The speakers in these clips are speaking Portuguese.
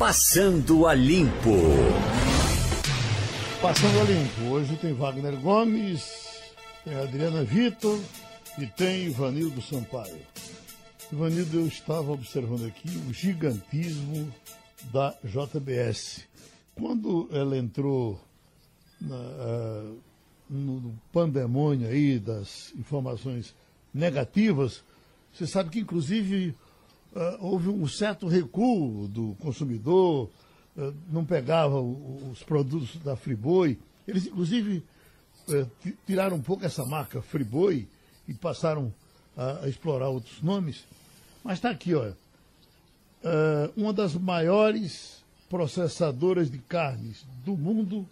Passando a Limpo. Passando a Limpo. Hoje tem Wagner Gomes, tem Adriana Vitor e tem Ivanildo Sampaio. Ivanildo, eu estava observando aqui o gigantismo da JBS. Quando ela entrou na, uh, no pandemônio aí das informações negativas, você sabe que inclusive houve um certo recuo do consumidor, uh, não pegava os produtos da Friboi. Eles, inclusive, uh, tiraram um pouco essa marca Friboi e passaram a explorar outros nomes. Mas está aqui, olha. uma das maiores processadoras de carnes do mundo,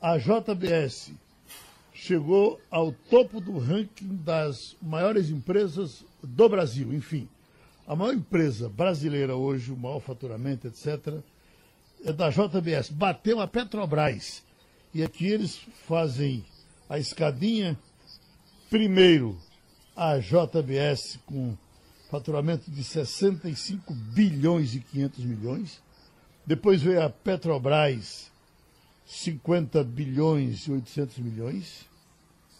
a JBS, chegou ao topo do ranking das maiores empresas do Brasil. Enfim, a maior empresa brasileira hoje, o maior faturamento, etc., é da JBS. Bateu a Petrobras. E aqui eles fazem a escadinha. Primeiro, a JBS com faturamento de 65 bilhões e 500 milhões. Depois veio a Petrobras, 50 bilhões e 800 milhões.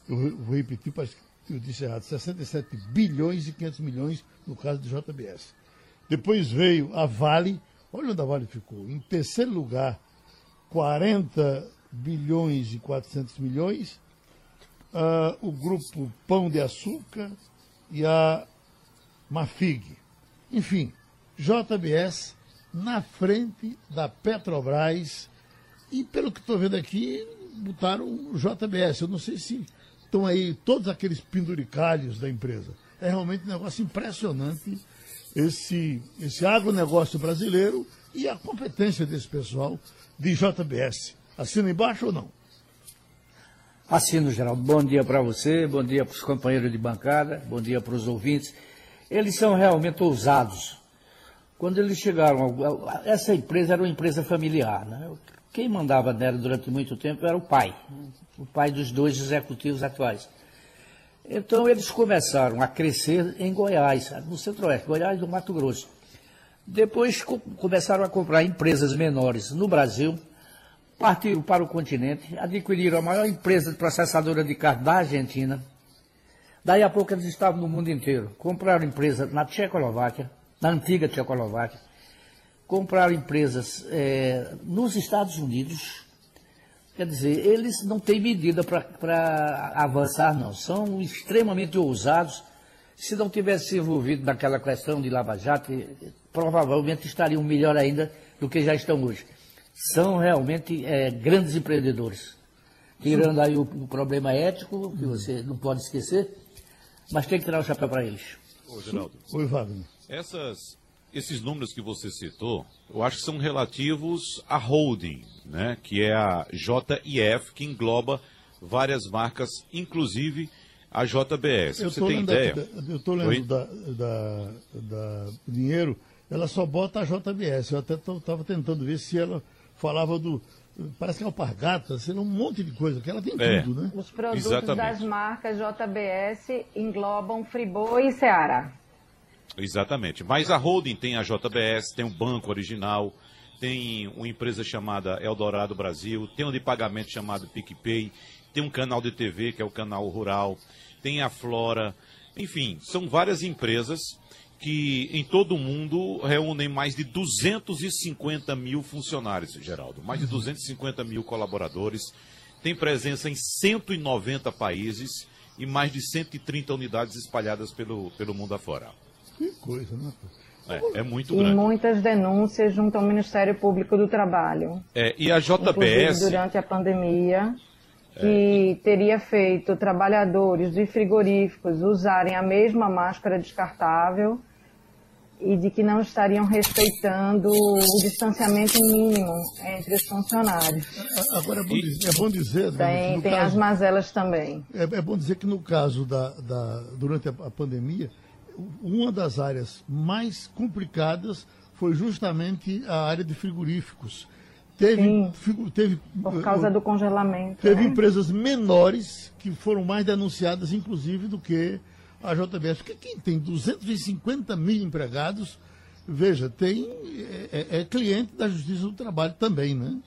Eu vou repetir, parece que eu disse errado, 67 bilhões e 500 milhões no caso do JBS. Depois veio a Vale, olha onde a Vale ficou, em terceiro lugar, 40 bilhões e 400 milhões. Uh, o grupo Pão de Açúcar e a Mafig. Enfim, JBS na frente da Petrobras e, pelo que estou vendo aqui, botaram o JBS. Eu não sei se estão aí todos aqueles penduricalhos da empresa. É realmente um negócio impressionante esse, esse agronegócio brasileiro e a competência desse pessoal de JBS. Assina embaixo ou não? Assino, Geraldo. Bom dia para você, bom dia para os companheiros de bancada, bom dia para os ouvintes. Eles são realmente ousados. Quando eles chegaram, essa empresa era uma empresa familiar. Né? Quem mandava nela durante muito tempo era o pai, o pai dos dois executivos atuais. Então eles começaram a crescer em Goiás, no centro-oeste, Goiás do Mato Grosso. Depois co começaram a comprar empresas menores no Brasil, partiram para o continente, adquiriram a maior empresa processadora de carne da Argentina. Daí a pouco eles estavam no mundo inteiro. Compraram empresa na Tchecoslováquia, na antiga Tchecoslováquia. Compraram empresas é, nos Estados Unidos, Quer dizer, eles não têm medida para avançar, não. São extremamente ousados. Se não tivessem se envolvido naquela questão de Lava Jato, provavelmente estariam melhor ainda do que já estão hoje. São realmente é, grandes empreendedores. Tirando aí o, o, problema ético, que você não pode esquecer, mas tem que tirar o chapéu para eles. Ô, Geraldo. Oi, Wagner. Essas esses números que você citou, eu acho que são relativos à holding, né? que é a JIF, que engloba várias marcas, inclusive a JBS. Eu você tem ideia? eu estou lendo da, da, da, dinheiro, ela só bota a JBS. Eu até estava tentando ver se ela falava do. Parece que é alpargata, sei um monte de coisa, que ela tem é, tudo, né? Os produtos Exatamente. das marcas JBS englobam Friboi e Seara. Exatamente. Mas a holding tem a JBS, tem um banco original, tem uma empresa chamada Eldorado Brasil, tem um de pagamento chamado PicPay, tem um canal de TV que é o canal Rural, tem a Flora, enfim, são várias empresas que em todo o mundo reúnem mais de 250 mil funcionários, Geraldo, mais de 250 mil colaboradores, tem presença em 190 países e mais de 130 unidades espalhadas pelo, pelo mundo afora. Que coisa, né? É, é muito e grande. E muitas denúncias junto ao Ministério Público do Trabalho. É, e a JBS. durante a pandemia, que é. teria feito trabalhadores de frigoríficos usarem a mesma máscara descartável e de que não estariam respeitando o distanciamento mínimo entre os funcionários. Agora é bom dizer, é bom dizer tem, tem caso, as mazelas também. É, é, bom dizer que no caso da, da durante a pandemia uma das áreas mais complicadas foi justamente a área de frigoríficos. Teve, Sim, teve por causa do congelamento. Teve né? empresas menores que foram mais denunciadas, inclusive, do que a JBS. Porque quem tem 250 mil empregados veja, tem é, é, é cliente da Justiça do Trabalho também, né?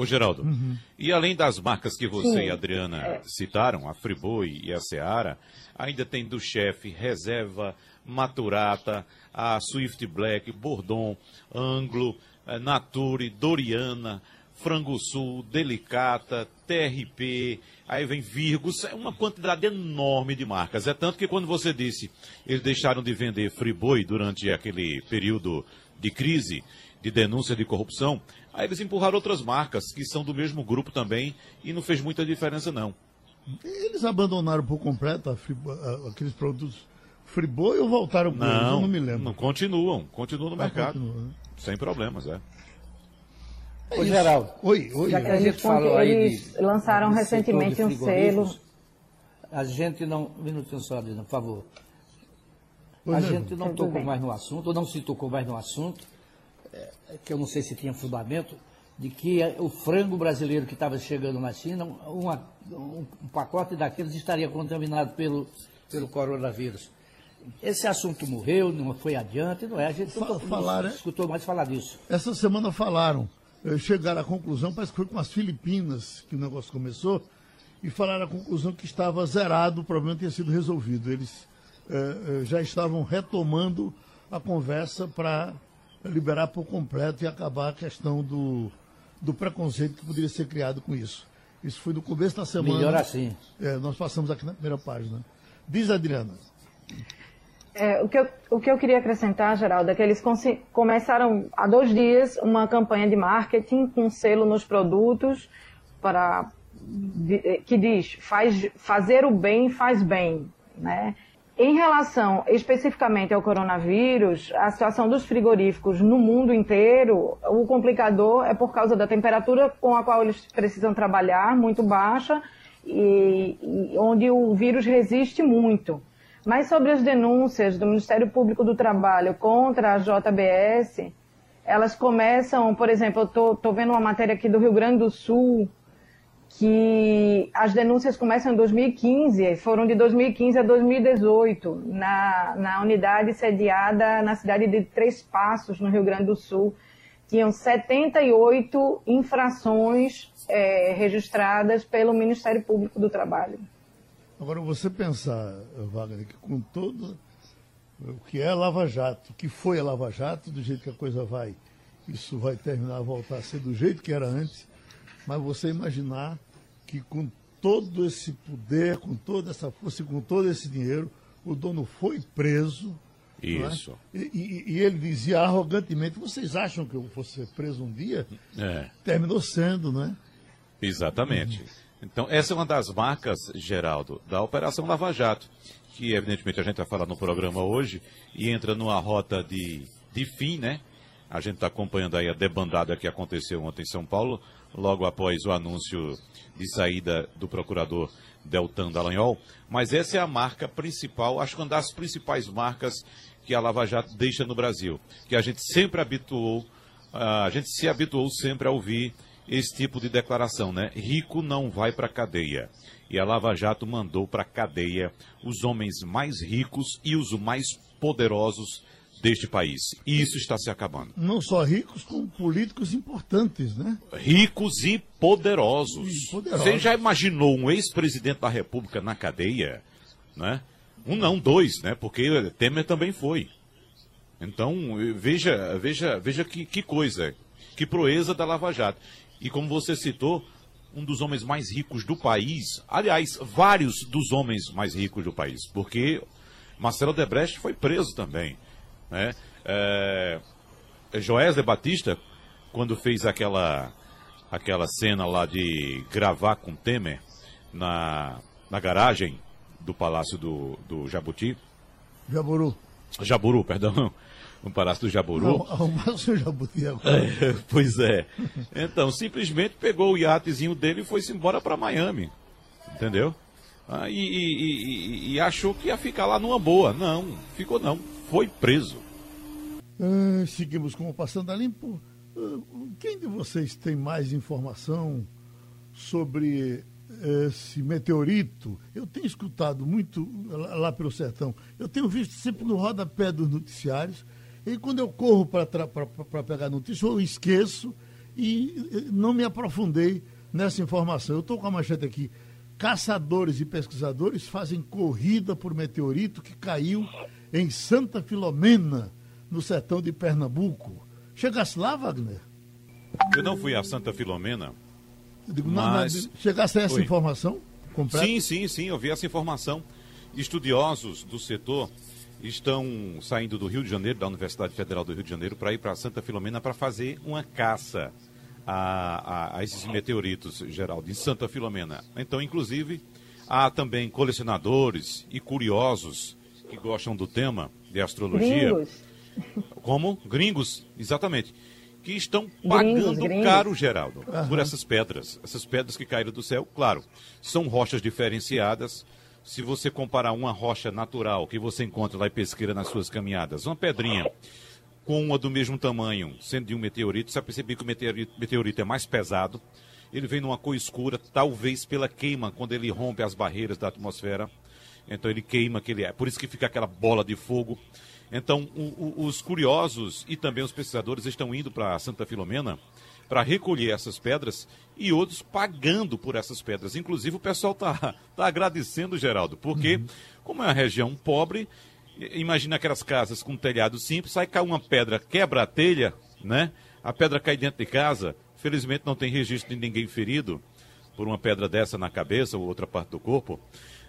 Ô, Geraldo, uhum. e além das marcas que você Sim. e a Adriana é. citaram, a Friboi e a Seara, ainda tem do chefe, Reserva, Maturata, a Swift Black, Bordon, Anglo, eh, Nature, Doriana, Frango Sul, Delicata, TRP, aí vem Virgos, é uma quantidade enorme de marcas. É tanto que quando você disse eles deixaram de vender Friboi durante aquele período de crise, de denúncia de corrupção, aí eles empurraram outras marcas que são do mesmo grupo também e não fez muita diferença não. Eles abandonaram por completo aqueles produtos Friboi ou voltaram com não, eles? Eu não me lembro. Não, continuam, continuam no ah, mercado. Continua, né? Sem problemas, é. Ô, Geraldo. Oi, oi. Já que a gente falou aí de, lançaram recentemente um selo. A gente não. Um minutinho só, Adriana, por favor. Pois a é. gente não tocou bem. mais no assunto, ou não se tocou mais no assunto, é, que eu não sei se tinha fundamento, de que o frango brasileiro que estava chegando na China, uma, um, um pacote daqueles estaria contaminado pelo, pelo coronavírus. Esse assunto morreu, não foi adiante, não é? A gente não, Falar, não escutou mais falar disso. Essa semana falaram eh, chegaram à conclusão, parece que foi com as Filipinas que o negócio começou, e falaram a conclusão que estava zerado, o problema tinha sido resolvido. Eles já estavam retomando a conversa para liberar por completo e acabar a questão do, do preconceito que poderia ser criado com isso. Isso foi no começo da semana. Melhor assim. É, nós passamos aqui na primeira página. Diz, Adriana. É, o, que eu, o que eu queria acrescentar, Geraldo, é que eles começaram há dois dias uma campanha de marketing com selo nos produtos para que diz faz, fazer o bem faz bem. Né? Em relação especificamente ao coronavírus, a situação dos frigoríficos no mundo inteiro, o complicador é por causa da temperatura com a qual eles precisam trabalhar, muito baixa, e, e onde o vírus resiste muito. Mas sobre as denúncias do Ministério Público do Trabalho contra a JBS, elas começam, por exemplo, eu estou vendo uma matéria aqui do Rio Grande do Sul, que as denúncias começam em 2015, foram de 2015 a 2018, na, na unidade sediada na cidade de Três Passos, no Rio Grande do Sul. Tinham 78 infrações é, registradas pelo Ministério Público do Trabalho. Agora, você pensar, Wagner, que com todo o que é Lava Jato, o que foi a Lava Jato, do jeito que a coisa vai, isso vai terminar a voltar a ser do jeito que era antes, mas você imaginar que com todo esse poder, com toda essa força e com todo esse dinheiro, o dono foi preso. É? Isso. É? E, e, e, ele dizia arrogantemente: vocês acham que eu vou ser preso um dia? É. Terminou sendo, né? Exatamente. Então, essa é uma das marcas, Geraldo, da Operação Lava Jato, que evidentemente a gente vai falar no programa hoje e entra numa rota de, de fim, né? A gente está acompanhando aí a debandada que aconteceu ontem em São Paulo, logo após o anúncio de saída do procurador Deltan Dallagnol. Mas essa é a marca principal, acho que uma das principais marcas que a Lava Jato deixa no Brasil, que a gente sempre habituou, a gente se habituou sempre a ouvir esse tipo de declaração, né? Rico não vai para cadeia. E a Lava Jato mandou para cadeia os homens mais ricos e os mais poderosos deste país. E isso está se acabando. Não só ricos, como políticos importantes, né? Ricos e poderosos. E poderosos. Você já imaginou um ex-presidente da República na cadeia? Né? Um não, dois, né? Porque Temer também foi. Então, veja, veja, veja que, que coisa, que proeza da Lava Jato. E como você citou, um dos homens mais ricos do país, aliás, vários dos homens mais ricos do país, porque Marcelo Debrecht foi preso também. Né? É, Joesley Batista, quando fez aquela, aquela cena lá de gravar com Temer na, na garagem do Palácio do, do Jabuti. Jaburu. Jaburu, perdão no Palácio do Jaburu. Arrumar o seu jabuti agora. É, pois é. Então, simplesmente pegou o iatezinho dele e foi-se embora para Miami. Entendeu? Ah, e, e, e, e, achou que ia ficar lá numa boa. Não, ficou não. Foi preso. Ah, seguimos com o Passando a Limpo. Ah, quem de vocês tem mais informação sobre esse meteorito? Eu tenho escutado muito lá, lá pelo sertão. Eu tenho visto sempre no rodapé dos noticiários E quando eu corro para pegar notícia, eu esqueço e não me aprofundei nessa informação. Eu estou com a manchete aqui. Caçadores e pesquisadores fazem corrida por meteorito que caiu em Santa Filomena, no sertão de Pernambuco. Chegasse lá, Wagner? Eu não fui a Santa Filomena. Digo, mas... na, chegasse a essa Oi. informação completa? Sim, sim, sim, eu vi essa informação. Estudiosos do setor estão saindo do Rio de Janeiro, da Universidade Federal do Rio de Janeiro, para ir para Santa Filomena para fazer uma caça a, a, a, esses meteoritos, Geraldo, em Santa Filomena. Então, inclusive, há também colecionadores e curiosos que gostam do tema de astrologia. Gringos. Como? Gringos, exatamente. Que estão pagando gringos, gringos. caro, Geraldo, uhum. por essas pedras. Essas pedras que caíram do céu, claro, são rochas diferenciadas. Se você comparar uma rocha natural que você encontra lá em pesqueira nas suas caminhadas, uma pedrinha com uma do mesmo tamanho, sendo de um meteorito, você vai perceber que o meteorito, meteorito é mais pesado. Ele vem numa cor escura, talvez pela queima, quando ele rompe as barreiras da atmosfera. Então ele queima aquele é. Por isso que fica aquela bola de fogo. Então, o, o, os curiosos e também os pesquisadores estão indo para Santa Filomena para recolher essas pedras e outros pagando por essas pedras. Inclusive, o pessoal está tá agradecendo, Geraldo, porque, uhum. como é uma região pobre, imagina aquelas casas com telhado simples, sai cai uma pedra, quebra a telha, né? A pedra cai dentro de casa. Felizmente não tem registro de ninguém ferido por uma pedra dessa na cabeça ou outra parte do corpo.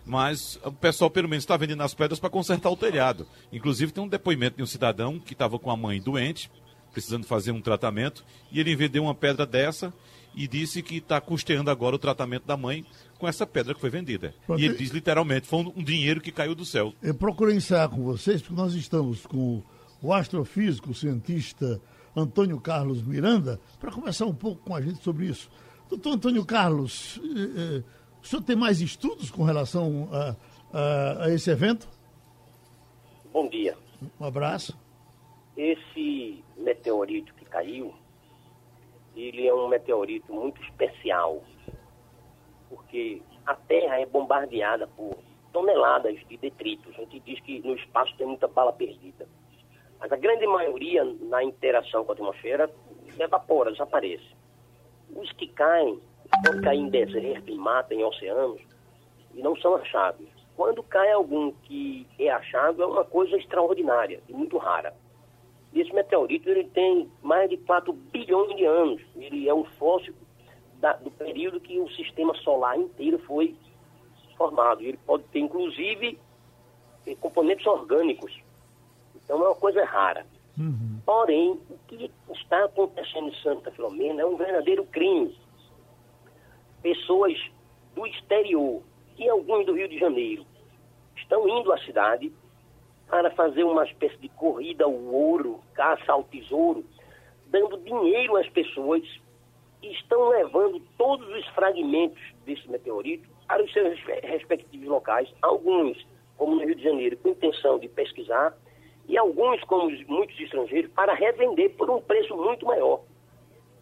Mas o pessoal, pelo menos, está vendendo as pedras para consertar o telhado. Inclusive, tem um depoimento de um cidadão que estava com a mãe doente, precisando fazer um tratamento, e ele vendeu uma pedra dessa e disse que está custeando agora o tratamento da mãe com essa pedra que foi vendida. Pronto. E ele diz literalmente, foi um, dinheiro que caiu do céu. Eu procurei encerrar com vocês, porque nós estamos com o astrofísico, o cientista Antônio Carlos Miranda, para conversar um pouco com a gente sobre isso. Doutor Antônio Carlos, eh, eh, o senhor tem mais estudos com relação a, a, a esse evento? Bom dia. Um abraço. Esse meteorito que caiu, ele é um meteorito muito especial porque a Terra é bombardeada por toneladas de detritos. A gente diz que no espaço tem muita bala perdida. Mas a grande maioria, na interação com a atmosfera, evapora, desaparece. Os que caem, podem cair em deserto, em mata, em oceanos, e não são achados. Quando cai algum que é achado, é uma coisa extraordinária e muito rara. Esse meteorito ele tem mais de 4 bilhões de anos. Ele é um fóssil da, do período que o sistema solar inteiro foi formado. Ele pode ter, inclusive, eh, componentes orgânicos. Então é uma coisa rara. Uhum. Porém, o que está acontecendo em Santa Filomena é um verdadeiro crime. Pessoas do exterior e alguns do Rio de Janeiro estão indo à cidade para fazer uma espécie de corrida ao ouro, caça ao tesouro, dando dinheiro às pessoas estão levando todos os fragmentos desse meteorito para os seus respectivos locais, alguns, como no Rio de Janeiro, com intenção de pesquisar, e alguns, como muitos estrangeiros, para revender por um preço muito maior.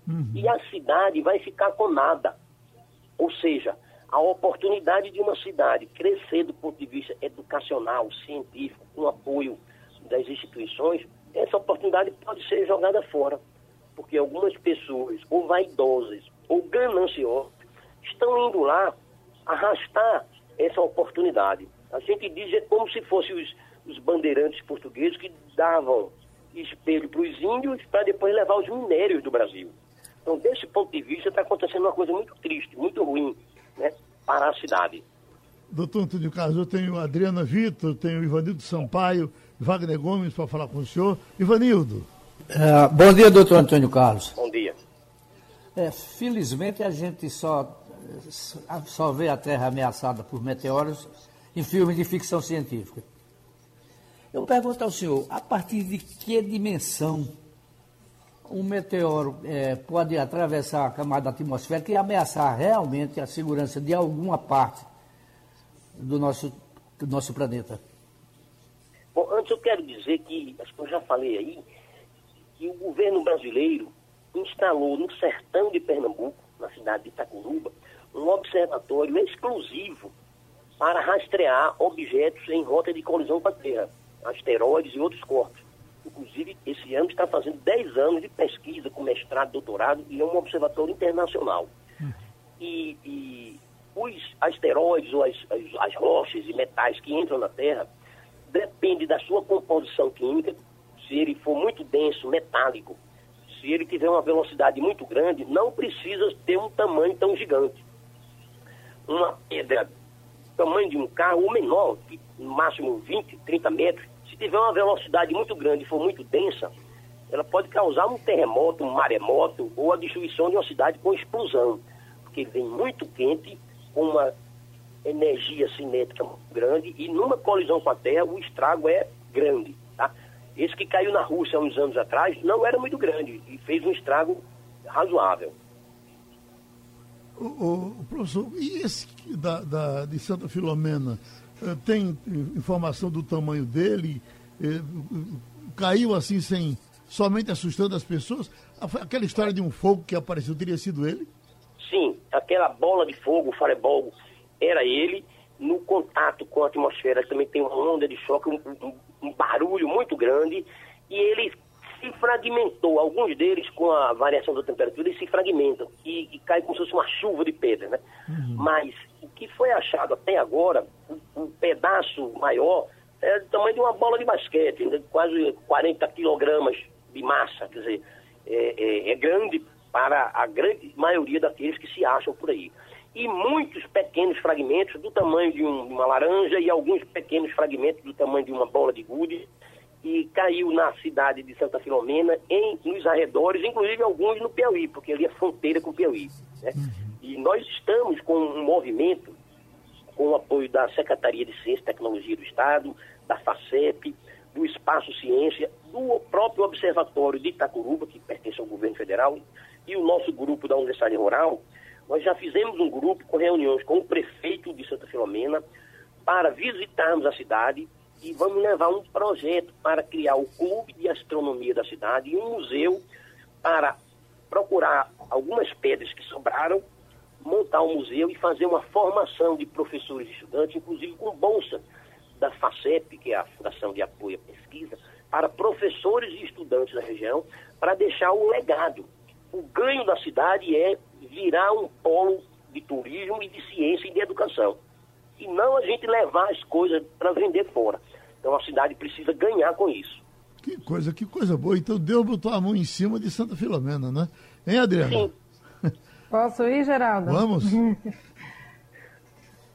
Uhum. E a cidade vai ficar com nada. Ou seja, a oportunidade de uma cidade crescer do ponto de vista educacional, científico, com apoio das instituições, essa oportunidade pode ser jogada fora porque algumas pessoas, ou vaidosas, ou gananciosas, estão indo lá arrastar essa oportunidade. A gente diz é como se fossem os, os bandeirantes portugueses que davam espelho para os índios para depois levar os minérios do Brasil. Então, desse ponto de vista, está acontecendo uma coisa muito triste, muito ruim né, para a cidade. Doutor Antônio Carlos, eu tenho Adriana Vitor, tenho Ivanildo Sampaio, Wagner Gomes para falar com o senhor. Ivanildo. É, bom dia, doutor Antônio Carlos. Bom dia. É, felizmente a gente só, só vê a Terra ameaçada por meteoros em filmes de ficção científica. Eu pergunto ao senhor, a partir de que dimensão um meteoro é, pode atravessar a camada atmosférica e ameaçar realmente a segurança de alguma parte do nosso, do nosso planeta? Bom, antes eu quero dizer que, acho que eu já falei aí, que o governo brasileiro instalou no sertão de Pernambuco, na cidade de Itacuruba, um observatório exclusivo para rastrear objetos em rota de colisão com a Terra, asteroides e outros corpos. Inclusive, esse ano está fazendo 10 anos de pesquisa com mestrado, doutorado e é um observatório internacional. E, e os asteroides ou as, as, as rochas e metais que entram na Terra depende da sua composição química. Se ele for muito denso, metálico, se ele tiver uma velocidade muito grande, não precisa ter um tamanho tão gigante. Uma pedra tamanho de um carro ou menor, no máximo 20, 30 metros, tiver uma velocidade muito grande e for muito densa, ela pode causar um terremoto, um maremoto ou a destruição de uma cidade com explosão, porque vem muito quente, com uma energia cinética grande e numa colisão com a Terra o estrago é grande. Tá? Esse que caiu na Rússia há uns anos atrás não era muito grande e fez um estrago razoável. O, o, professor, e esse da, da, de Santa Filomena, tem informação do tamanho dele? Eh, caiu assim sem somente assustando as pessoas? Aquela história de um fogo que apareceu teria sido ele? Sim, aquela bola de fogo, o fireball, era ele. No contato com a atmosfera também tem uma onda de choque, um, um, um barulho muito grande e ele se fragmentou. Alguns deles, com a variação da temperatura, eles se fragmentam e, e cai como se fosse uma chuva de pedra, né? Uhum. Mas que foi achado até agora, um, um, pedaço maior, é do tamanho de uma bola de basquete, né? quase 40 quilogramas de massa, quer dizer, é, é, é grande para a grande maioria daqueles que se acham por aí. E muitos pequenos fragmentos do tamanho de, um, uma laranja e alguns pequenos fragmentos do tamanho de uma bola de gude e caiu na cidade de Santa Filomena, em, nos arredores, inclusive alguns no Piauí, porque ali é fronteira com o Piauí. Né? E nós estamos com um movimento, com o apoio da Secretaria de Ciência e Tecnologia do Estado, da FACEP, do Espaço Ciência, do próprio Observatório de Itacuruba, que pertence ao governo federal, e o nosso grupo da Universidade Rural, nós já fizemos um grupo com reuniões com o prefeito de Santa Filomena para visitarmos a cidade e vamos levar um projeto para criar o clube de astronomia da cidade e um museu para procurar algumas pedras que sobraram, montar um museu e fazer uma formação de professores e estudantes, inclusive com bolsa da FACEP, que é a Fundação de Apoio à Pesquisa, para professores e estudantes da região, para deixar o legado. O ganho da cidade é virar um polo de turismo e de ciência e de educação. E não a gente levar as coisas para vender fora. Então a cidade precisa ganhar com isso. Que coisa, que coisa boa. Então Deus botou a mão em cima de Santa Filomena, né? Hein, Adriana? Sim. Posso ir, Geraldo? Vamos.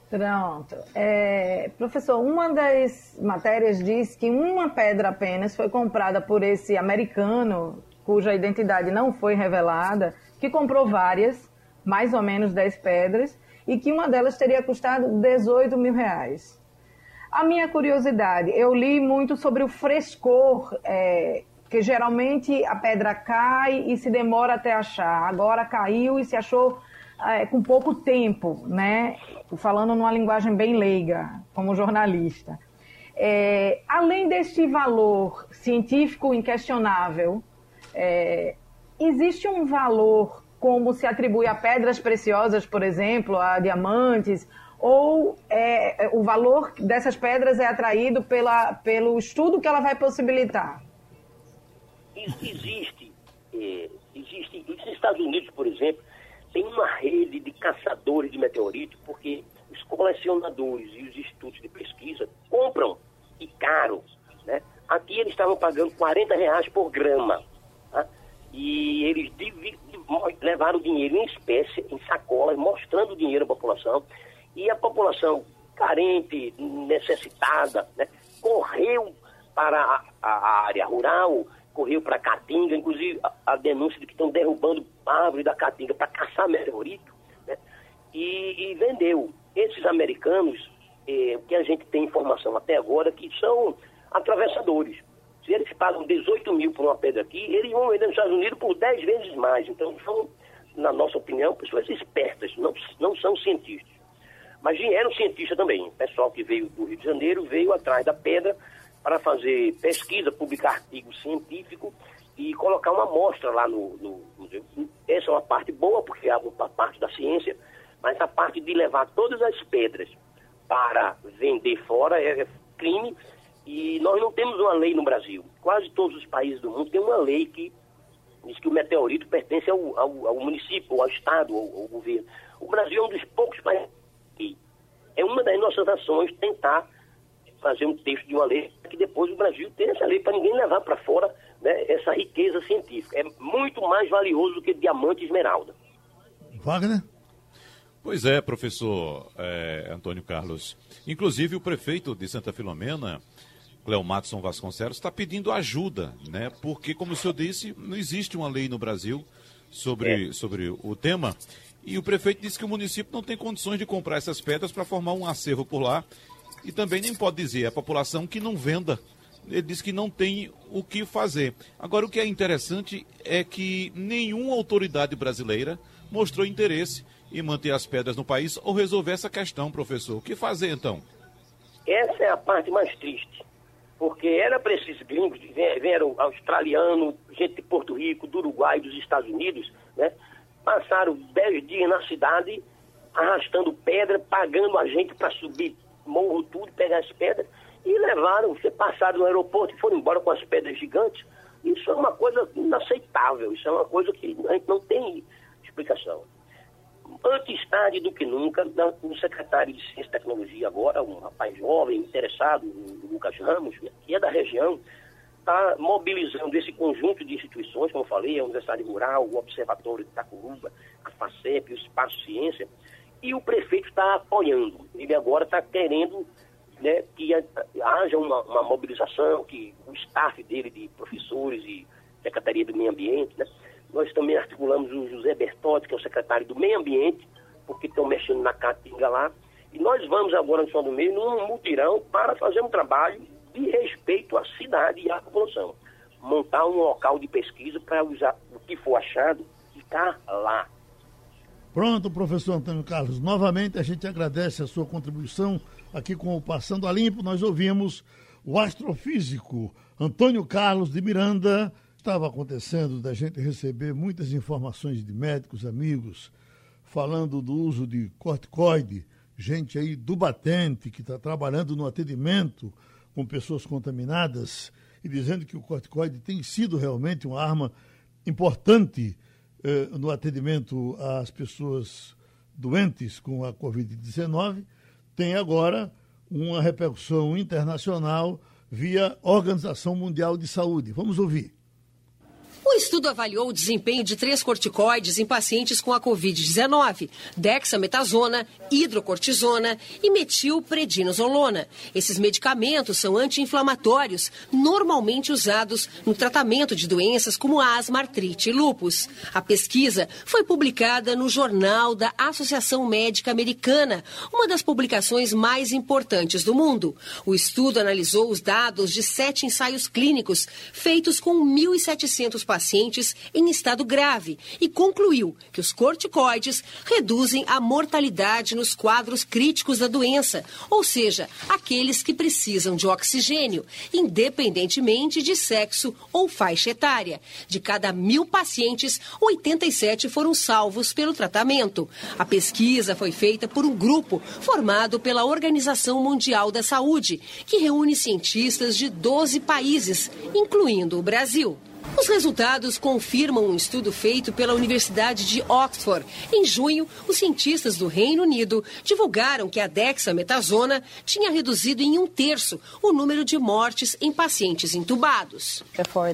Pronto. É, professor, uma das matérias diz que uma pedra apenas foi comprada por esse americano, cuja identidade não foi revelada, que comprou várias, mais ou menos 10 pedras, e que uma delas teria custado 18 mil reais. A minha curiosidade, eu li muito sobre o frescor, é, que geralmente a pedra cai e se demora até achar. Agora caiu e se achou é, com pouco tempo, né? Falando numa linguagem bem leiga, como jornalista. É, além deste valor científico inquestionável, é, existe um valor como se atribui a pedras preciosas, por exemplo, a diamantes ou é, o valor dessas pedras é atraído pela, pelo estudo que ela vai possibilitar? Existe, é, existe, nos Estados Unidos, por exemplo, tem uma rede de caçadores de meteoritos, porque os colecionadores e os institutos de pesquisa compram e caro. Né? Aqui eles estavam pagando 40 reais por grama. Tá? E eles levaram dinheiro em espécie, em sacolas, mostrando o dinheiro à população e a população carente, necessitada, né, correu para a, a, área rural, correu para Caatinga, inclusive a, a, denúncia de que estão derrubando árvores da Caatinga para caçar meteorito, né, e, e, vendeu. Esses americanos, eh, que a gente tem informação até agora, que são atravessadores. Se eles pagam 18 mil por uma pedra aqui, eles vão vender nos Estados Unidos por 10 vezes mais. Então, são, na nossa opinião, pessoas espertas, não, não são cientistas. Mas vieram cientistas também. O pessoal que veio do Rio de Janeiro veio atrás da pedra para fazer pesquisa, publicar artigo científico e colocar uma amostra lá no, no, museu. Essa é uma parte boa, porque é uma parte da ciência, mas a parte de levar todas as pedras para vender fora é crime e nós não temos uma lei no Brasil. quase todos os países do mundo têm uma lei que diz que o meteorito pertence ao, ao, ao município, ao estado, ao, ao, governo. O Brasil é um dos poucos países que é uma das nossas ações tentar fazer um texto de uma lei que depois o Brasil tenha essa lei para ninguém levar para fora né, essa riqueza científica. É muito mais valioso do que diamante e esmeralda. Wagner? Pois é, professor é, Antônio Carlos. Inclusive, o prefeito de Santa Filomena, Cleomatson Vasconcelos, está pedindo ajuda, né? Porque, como o senhor disse, não existe uma lei no Brasil sobre, é. sobre o tema. E o prefeito disse que o município não tem condições de comprar essas pedras para formar um acervo por lá. E também nem pode dizer a população que não venda. Ele disse que não tem o que fazer. Agora, o que é interessante é que nenhuma autoridade brasileira mostrou interesse e manter as pedras no país ou resolver essa questão, professor? O que fazer então? Essa é a parte mais triste, porque era para esses gringos, vieram australiano, gente de Porto Rico, do Uruguai, dos Estados Unidos, né? Passaram dez dias na cidade arrastando pedra, pagando a gente para subir morro tudo, pegar as pedras, e levaram, passaram no aeroporto e foram embora com as pedras gigantes. Isso é uma coisa inaceitável, isso é uma coisa que a gente não tem explicação antes tarde do que nunca, o secretário de Ciência e Tecnologia agora, um rapaz jovem, interessado, o Lucas Ramos, que é da região, está mobilizando esse conjunto de instituições, como eu falei, a Universidade Rural, o Observatório de Itacuruba, a FACEP, o Espaço Ciência, e o prefeito está apoiando. Ele agora está querendo né, que haja uma, uma, mobilização, que o staff dele, de professores e Secretaria do Meio Ambiente, né, nós também articulamos o José Bertotti, que é o secretário do Meio Ambiente, porque estão mexendo na Caatinga lá. E nós vamos agora no São do Meio num mutirão para fazer um trabalho de respeito à cidade e à população. Montar um local de pesquisa para usar o que for achado ficar lá. Pronto, professor Antônio Carlos. Novamente a gente agradece a sua contribuição aqui com o Passando a Limpo. Nós ouvimos o astrofísico Antônio Carlos de Miranda estava acontecendo da gente receber muitas informações de médicos, amigos, falando do uso de corticoide, gente aí do batente que está trabalhando no atendimento com pessoas contaminadas e dizendo que o corticoide tem sido realmente uma arma importante eh, no atendimento às pessoas doentes com a Covid-19, tem agora uma repercussão internacional via Organização Mundial de Saúde. Vamos ouvir. O estudo avaliou o desempenho de três corticoides em pacientes com a Covid-19, dexametasona, hidrocortisona e metilprednisolona. Esses medicamentos são anti-inflamatórios, normalmente usados no tratamento de doenças como asma, artrite e lúpus. A pesquisa foi publicada no Jornal da Associação Médica Americana, uma das publicações mais importantes do mundo. O estudo analisou os dados de sete ensaios clínicos feitos com 1.700 pacientes pacientes em estado grave e concluiu que os corticoides reduzem a mortalidade nos quadros críticos da doença, ou seja, aqueles que precisam de oxigênio, independentemente de sexo ou faixa etária. De cada mil pacientes, 87 foram salvos pelo tratamento. A pesquisa foi feita por um grupo formado pela Organização Mundial da Saúde, que reúne cientistas de 12 países, incluindo o Brasil. Os resultados confirmam um estudo feito pela Universidade de Oxford. Em junho, os cientistas do Reino Unido divulgaram que a dexametasona tinha reduzido em um terço o número de mortes em pacientes intubados.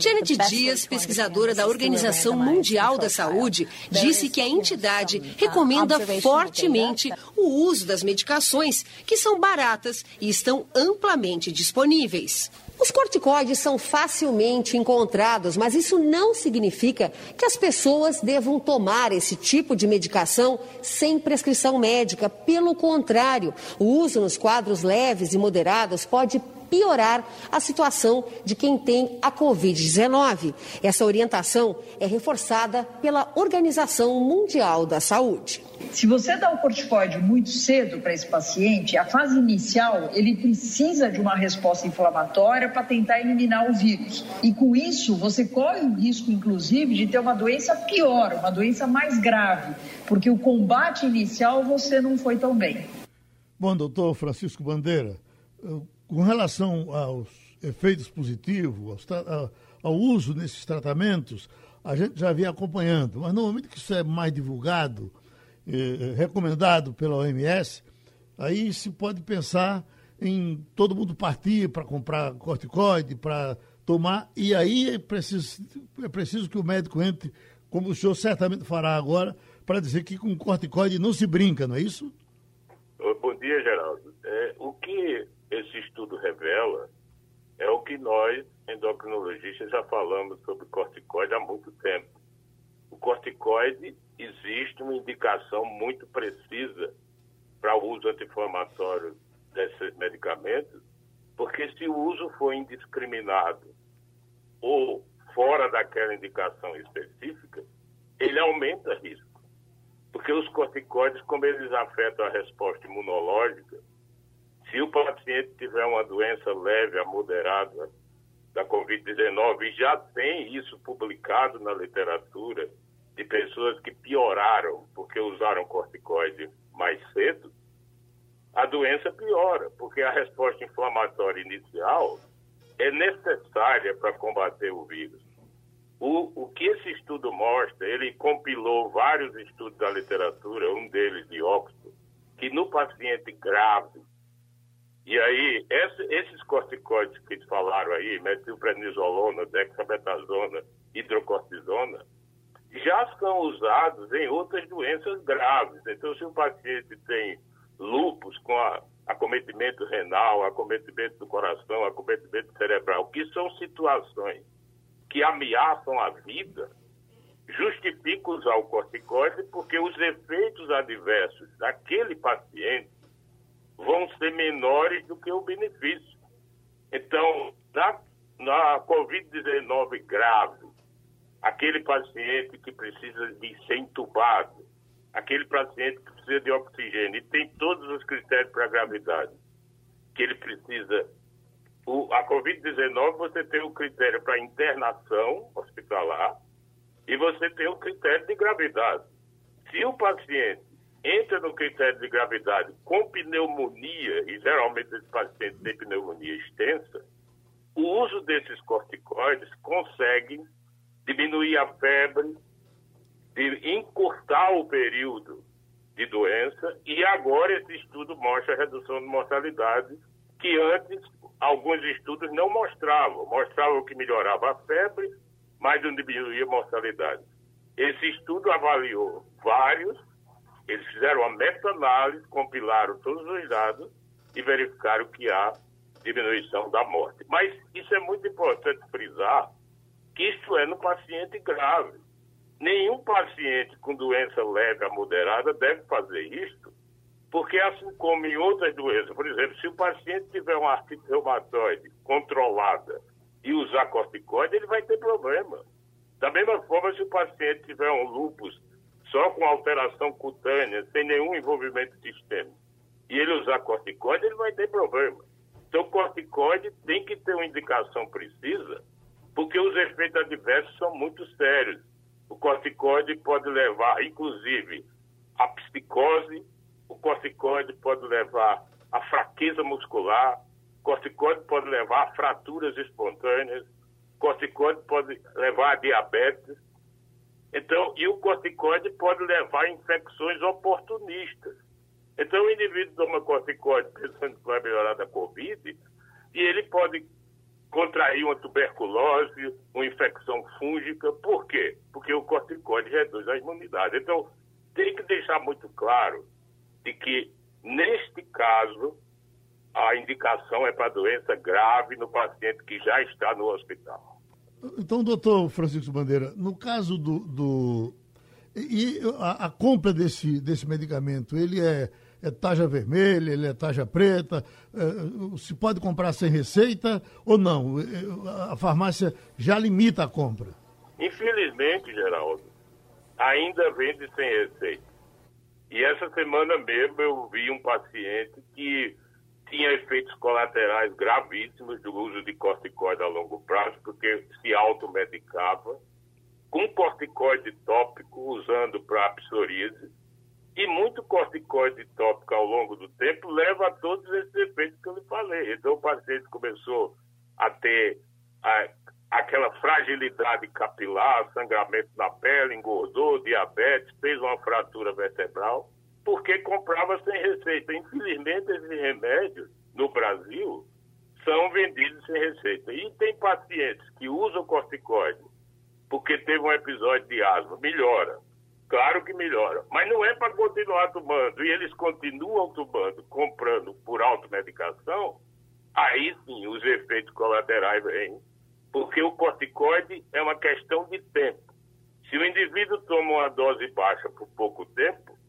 Janet Dias, pesquisadora da Organização Mundial da Saúde, disse que a entidade recomenda fortemente o uso das medicações, que são baratas e estão amplamente disponíveis. Os corticoides são facilmente encontrados, mas isso não significa que as pessoas devam tomar esse tipo de medicação sem prescrição médica. Pelo contrário, o uso nos quadros leves e moderados pode piorar a situação de quem tem a Covid-19. Essa orientação é reforçada pela Organização Mundial da Saúde. Se você dá o corticoide muito cedo para esse paciente, a fase inicial ele precisa de uma resposta inflamatória para tentar eliminar o vírus. E com isso, você corre o risco, inclusive, de ter uma doença pior, uma doença mais grave, porque o combate inicial você não foi tão bem. Bom, doutor Francisco Bandeira, com relação aos efeitos positivos ao, ao uso desses tratamentos, a gente já vem acompanhando. Mas no momento que isso é mais divulgado, eh, recomendado pela OMS, aí se pode pensar em todo mundo partir para comprar corticoide, para tomar, e aí é preciso, é preciso que o médico entre, como o senhor certamente fará agora, para dizer que com corticoide não se brinca, não é isso? Bom dia, Geraldo. É, o que esse estudo revela é o que nós, endocrinologistas, já falamos sobre corticoide há muito tempo. O corticoide existe uma indicação muito precisa para o uso anti-inflamatório desses medicamentos, porque se o uso for indiscriminado ou fora daquela indicação específica, ele aumenta risco. Porque os corticoides, como eles afetam a resposta imunológica, se o paciente tiver uma doença leve a moderada da Covid-19, e já tem isso publicado na literatura, de pessoas que pioraram porque usaram corticoide mais cedo, a doença piora, porque a resposta inflamatória inicial é necessária para combater o vírus. O, o que esse estudo mostra, ele compilou vários estudos da literatura, um deles de Oxford, que no paciente grave, e aí esse, esses corticoides que eles falaram aí, metilprednisolona, dexametasona, hidrocortisona, já são usados em outras doenças graves. Então, se o paciente tem lupus com a, acometimento renal, acometimento do coração, acometimento cerebral, que são situações que ameaçam a vida, justifica usar o corticoide porque os efeitos adversos daquele paciente vão ser menores do que o benefício. Então, na, na Covid-19 grave, aquele paciente que precisa de ser entubado, aquele paciente que precisa de oxigênio e tem todos os critérios para gravidade, que ele precisa o, a Covid-19 você tem o critério para internação hospitalar e você tem o critério de gravidade. Se o paciente entra no critério de gravidade com pneumonia, e geralmente esse paciente tem pneumonia extensa, o uso desses corticoides consegue diminuir a febre, de encurtar o período de doença, e agora esse estudo mostra a redução de mortalidade que antes alguns estudos não mostravam. Mostravam que melhorava a febre, mas não diminuía a mortalidade. Esse estudo avaliou vários, eles fizeram uma meta-análise, compilaram todos os dados e verificaram que há diminuição da morte. Mas isso é muito importante frisar que isso é no paciente grave. Nenhum paciente com doença leve a moderada deve fazer isto, porque assim como em outras doenças, por exemplo, se o paciente tiver uma artrite reumatoide controlada e usar corticoide, ele vai ter problema. Da mesma forma, se o paciente tiver um lúpus só com alteração cutânea, sem nenhum envolvimento sistêmico, e ele usar corticoide, ele vai ter problema. Então, corticoide tem que ter uma indicação precisa, porque os efeitos adversos são muito sérios. O corticoide pode levar, inclusive, à psicose, o corticoide pode levar à fraqueza muscular, o corticoide pode levar a fraturas espontâneas, o corticoide pode levar a diabetes. Então, e o corticoide pode levar a infecções oportunistas. Então, o indivíduo toma corticoide pensando que vai melhorar da Covid, e ele pode contrair uma tuberculose, uma infecção fúngica. Por quê? Porque o corticoide reduz a imunidade. Então, tem que deixar muito claro de que, neste caso, a indicação é para doença grave no paciente que já está no hospital. Então, doutor Francisco Bandeira, no caso do. do e a, a, compra desse, desse medicamento, ele é, é taxa vermelha, ele é taxa preta? É, se pode comprar sem receita ou não? A farmácia já limita a compra? Infelizmente, Geraldo, ainda vende sem receita. E essa semana mesmo eu vi um paciente que tinha efeitos colaterais gravíssimos do uso de corticoide a longo prazo, porque se automedicava, com corticoide tópico usando para psoríase, e muito corticoide tópico ao longo do tempo leva a todos esses efeitos que eu lhe falei. Então o paciente começou a ter a, aquela fragilidade capilar, sangramento na pele, engordou, diabetes, fez uma fratura vertebral, porque comprava sem receita. Infelizmente, esses remédios no Brasil são vendidos sem receita. E tem pacientes que usam corticoide porque teve um episódio de asma, melhora. Claro que melhora, mas não é para continuar tomando. E eles continuam tomando, comprando por automedicação, aí sim os efeitos colaterais vêm. Porque o corticoide é uma questão de tempo. Se o indivíduo toma uma dose baixa por pouco tempo,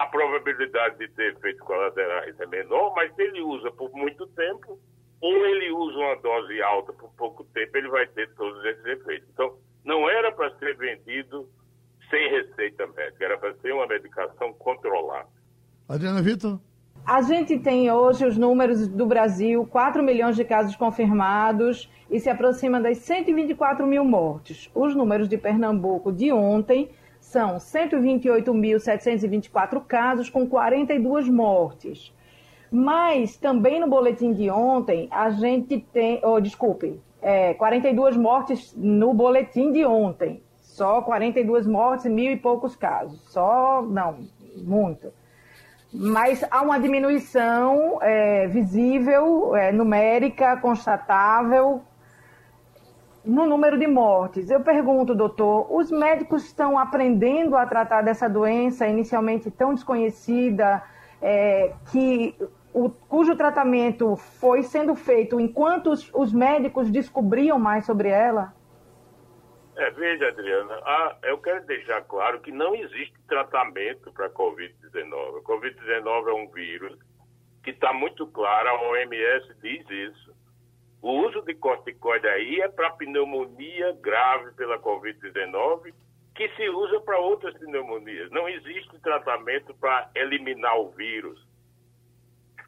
a probabilidade de ter efeitos colaterais é menor, mas se ele usa por muito tempo, ou ele usa uma dose alta por pouco tempo, ele vai ter todos esses efeitos. Então, não era para ser vendido sem receita médica, era para ser uma medicação controlada. Adriana Vitor? A gente tem hoje os números do Brasil, 4 milhões de casos confirmados e se aproxima das 124 mil mortes. Os números de Pernambuco de ontem são 128.724 casos com 42 mortes. Mas também no boletim de ontem, a gente tem. Oh, desculpe, é, 42 mortes no boletim de ontem. Só 42 mortes, mil e poucos casos. Só, não, muito. Mas há uma diminuição é, visível, é, numérica, constatável, no número de mortes. Eu pergunto, doutor, os médicos estão aprendendo a tratar dessa doença inicialmente tão desconhecida, é, que o, cujo tratamento foi sendo feito enquanto os, os médicos descobriam mais sobre ela? É, veja, Adriana, a, eu quero deixar claro que não existe tratamento para a Covid-19. A Covid-19 é um vírus que está muito claro, a OMS diz isso. O uso de corticoide aí é para pneumonia grave pela Covid-19, que se usa para outras pneumonias. Não existe tratamento para eliminar o vírus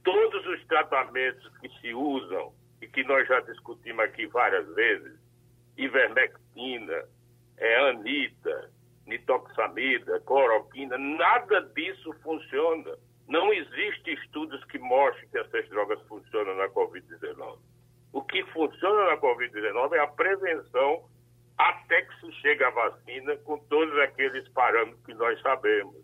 todos os tratamentos que se usam e que nós já discutimos aqui várias vezes, ivermectina, é, anita, nitoxamida, cloroquina, nada disso funciona. Não existem estudos que mostrem que essas drogas funcionam na Covid-19. O que funciona na Covid-19 é a prevenção até que se chegue à vacina com todos aqueles parâmetros que nós sabemos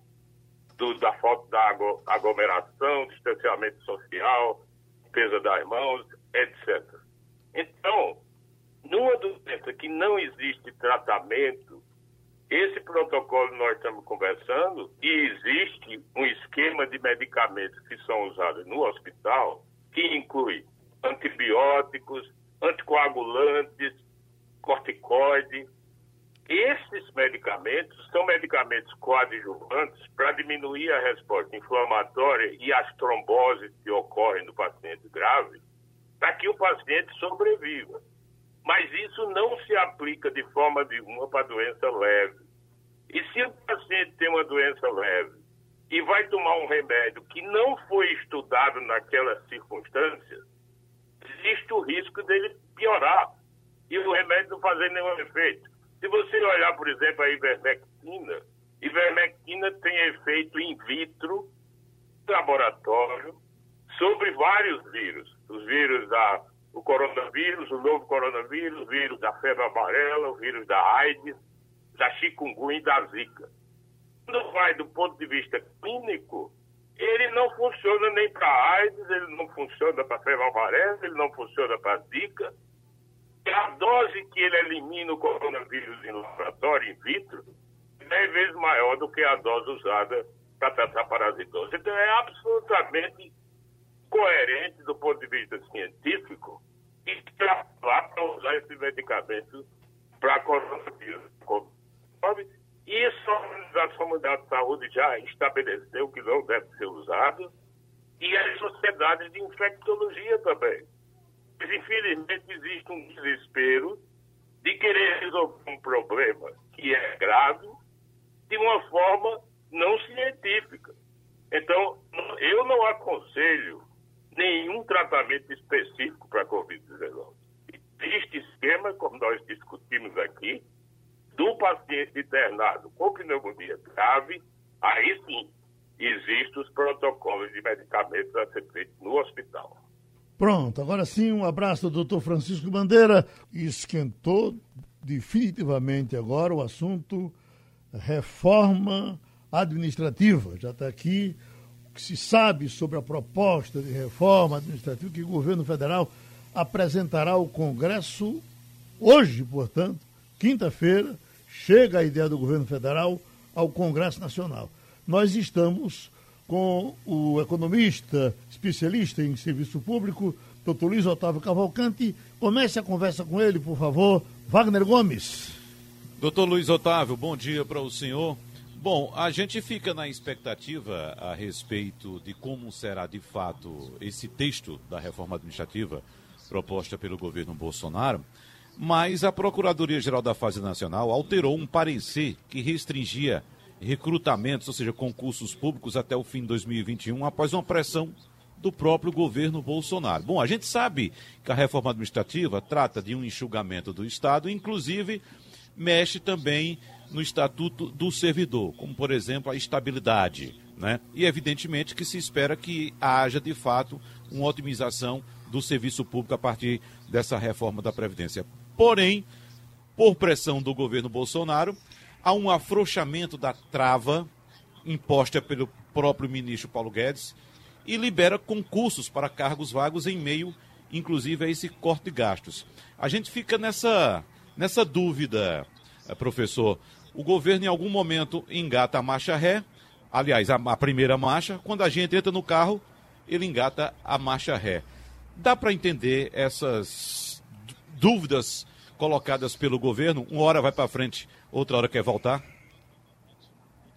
do, da falta da aglomeração, distanciamento social, limpeza das mãos, etc. Então, numa doença que não existe tratamento, esse protocolo nós estamos conversando e existe um esquema de medicamentos que são usados no hospital que inclui antibióticos, anticoagulantes, corticoide, esses medicamentos são medicamentos coadjuvantes para diminuir a resposta inflamatória e as tromboses que ocorrem no paciente grave, para que o paciente sobreviva. Mas isso não se aplica de forma nenhuma para doença leve. E se o paciente tem uma doença leve e vai tomar um remédio que não foi estudado naquela circunstância, existe o risco dele piorar e o remédio não fazer nenhum efeito. Se você olhar, por exemplo, a ivermectina, ivermectina tem efeito in vitro, laboratório, sobre vários vírus. Os vírus da o coronavírus, o novo coronavírus, o vírus da febre amarela, o vírus da AIDS, da chikungunya e da zika. Quando vai do ponto de vista clínico, ele não funciona nem para AIDS, ele não funciona para amarela, ele não funciona para zika, a dose que ele elimina o coronavírus em laboratório, in vitro, é 10 vezes maior do que a dose usada para tratar parasitose. Então é absolutamente coerente do ponto de vista científico extrapolar para usar esse medicamento para coronavírus. Isso a Organização Mundial de Saúde já estabeleceu que não deve ser usado, e as sociedades de infectologia também. Mas, infelizmente, existe um desespero de querer resolver um problema que é grave de uma forma não científica. Então, eu não aconselho nenhum tratamento específico para a Covid-19. Existe esquema, como nós discutimos aqui, do paciente internado com pneumonia grave, aí sim, existem os protocolos de medicamentos a ser feitos no hospital. Pronto, agora sim, um abraço doutor Francisco Bandeira. Esquentou definitivamente agora o assunto reforma administrativa. Já está aqui o que se sabe sobre a proposta de reforma administrativa que o governo federal apresentará ao Congresso hoje, portanto, quinta-feira, chega a ideia do governo federal ao Congresso Nacional. Nós estamos com o economista especialista em serviço público, doutor Luiz Otávio Cavalcante. Comece a conversa com ele, por favor. Wagner Gomes. Doutor Luiz Otávio, bom dia para o senhor. Bom, a gente fica na expectativa a respeito de como será de fato esse texto da reforma administrativa proposta pelo governo Bolsonaro, mas a Procuradoria-Geral da Fazenda Nacional alterou um parecer que restringia recrutamentos, ou seja, concursos públicos até o fim de 2021, após uma pressão do próprio governo Bolsonaro. Bom, a gente sabe que a reforma administrativa trata de um enxugamento do Estado, inclusive mexe também no estatuto do servidor, como por exemplo a estabilidade, né? E evidentemente que se espera que haja de fato uma otimização do serviço público a partir dessa reforma da previdência. Porém, por pressão do governo Bolsonaro, há um afrouxamento da trava imposta pelo próprio ministro Paulo Guedes e libera concursos para cargos vagos em meio, inclusive, a esse corte de gastos. A gente fica nessa, nessa dúvida, eh, professor. O governo, em algum momento, engata a marcha ré, aliás, a, a primeira marcha, quando a gente entra no carro, ele engata a marcha ré. Dá para entender essas dúvidas colocadas pelo governo? Uma hora vai para frente, outra hora quer voltar?